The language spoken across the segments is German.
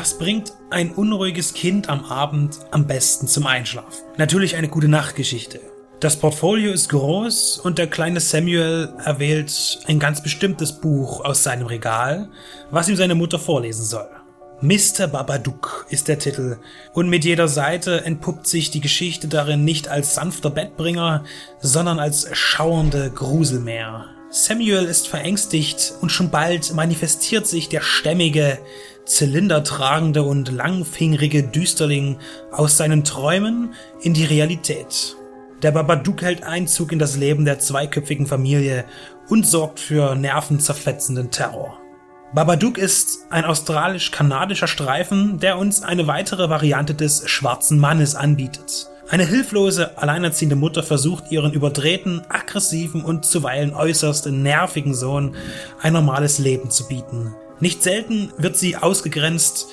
Was bringt ein unruhiges Kind am Abend am besten zum Einschlafen? Natürlich eine gute Nachtgeschichte. Das Portfolio ist groß und der kleine Samuel erwählt ein ganz bestimmtes Buch aus seinem Regal, was ihm seine Mutter vorlesen soll. Mr. Babadook ist der Titel und mit jeder Seite entpuppt sich die Geschichte darin nicht als sanfter Bettbringer, sondern als schauernde Gruselmeer. Samuel ist verängstigt und schon bald manifestiert sich der stämmige, zylindertragende und langfingrige Düsterling aus seinen Träumen in die Realität. Der Babadook hält Einzug in das Leben der zweiköpfigen Familie und sorgt für nervenzerfetzenden Terror. Babadook ist ein australisch-kanadischer Streifen, der uns eine weitere Variante des schwarzen Mannes anbietet. Eine hilflose, alleinerziehende Mutter versucht ihren überdrehten, aggressiven und zuweilen äußerst nervigen Sohn ein normales Leben zu bieten. Nicht selten wird sie ausgegrenzt,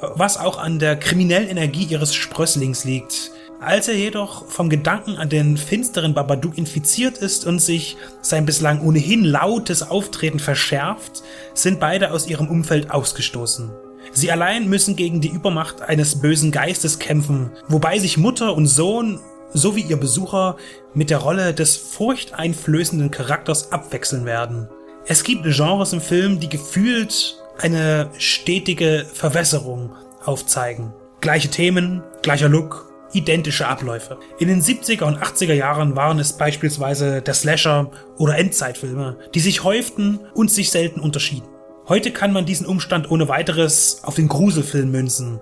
was auch an der kriminellen Energie ihres Sprösslings liegt. Als er jedoch vom Gedanken an den finsteren Babadook infiziert ist und sich sein bislang ohnehin lautes Auftreten verschärft, sind beide aus ihrem Umfeld ausgestoßen. Sie allein müssen gegen die Übermacht eines bösen Geistes kämpfen, wobei sich Mutter und Sohn sowie ihr Besucher mit der Rolle des furchteinflößenden Charakters abwechseln werden. Es gibt Genres im Film, die gefühlt eine stetige Verwässerung aufzeigen. Gleiche Themen, gleicher Look, identische Abläufe. In den 70er und 80er Jahren waren es beispielsweise der Slasher oder Endzeitfilme, die sich häuften und sich selten unterschieden. Heute kann man diesen Umstand ohne weiteres auf den Gruselfilm münzen.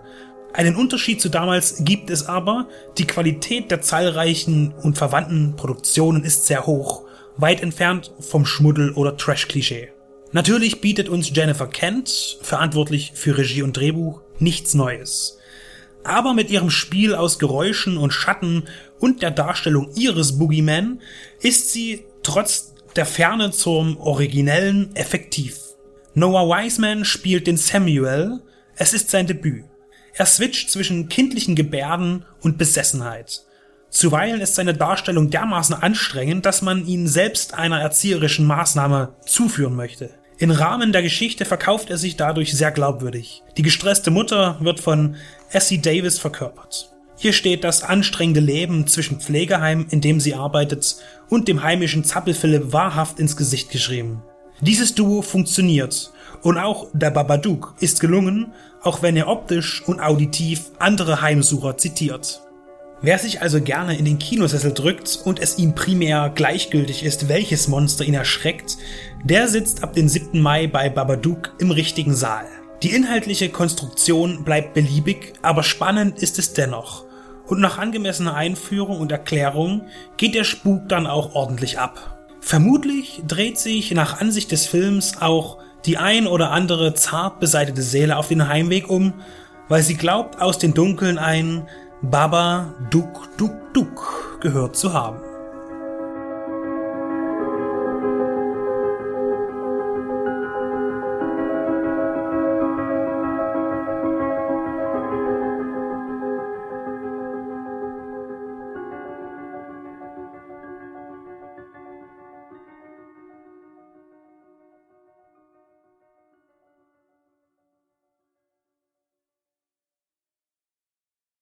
Einen Unterschied zu damals gibt es aber, die Qualität der zahlreichen und verwandten Produktionen ist sehr hoch weit entfernt vom Schmuddel oder Trash-Klischee. Natürlich bietet uns Jennifer Kent, verantwortlich für Regie und Drehbuch, nichts Neues. Aber mit ihrem Spiel aus Geräuschen und Schatten und der Darstellung ihres Boogeyman ist sie trotz der Ferne zum Originellen effektiv. Noah Wiseman spielt den Samuel, es ist sein Debüt. Er switcht zwischen kindlichen Gebärden und Besessenheit. Zuweilen ist seine Darstellung dermaßen anstrengend, dass man ihn selbst einer erzieherischen Maßnahme zuführen möchte. Im Rahmen der Geschichte verkauft er sich dadurch sehr glaubwürdig. Die gestresste Mutter wird von Essie Davis verkörpert. Hier steht das anstrengende Leben zwischen Pflegeheim, in dem sie arbeitet, und dem heimischen Zappelphilipp wahrhaft ins Gesicht geschrieben. Dieses Duo funktioniert und auch der Babadook ist gelungen, auch wenn er optisch und auditiv andere Heimsucher zitiert. Wer sich also gerne in den Kinosessel drückt und es ihm primär gleichgültig ist, welches Monster ihn erschreckt, der sitzt ab dem 7. Mai bei Babadook im richtigen Saal. Die inhaltliche Konstruktion bleibt beliebig, aber spannend ist es dennoch. Und nach angemessener Einführung und Erklärung geht der Spuk dann auch ordentlich ab. Vermutlich dreht sich nach Ansicht des Films auch die ein oder andere zart beseitete Seele auf den Heimweg um, weil sie glaubt, aus den Dunkeln ein Baba Duk Duk Duk gehört zu haben.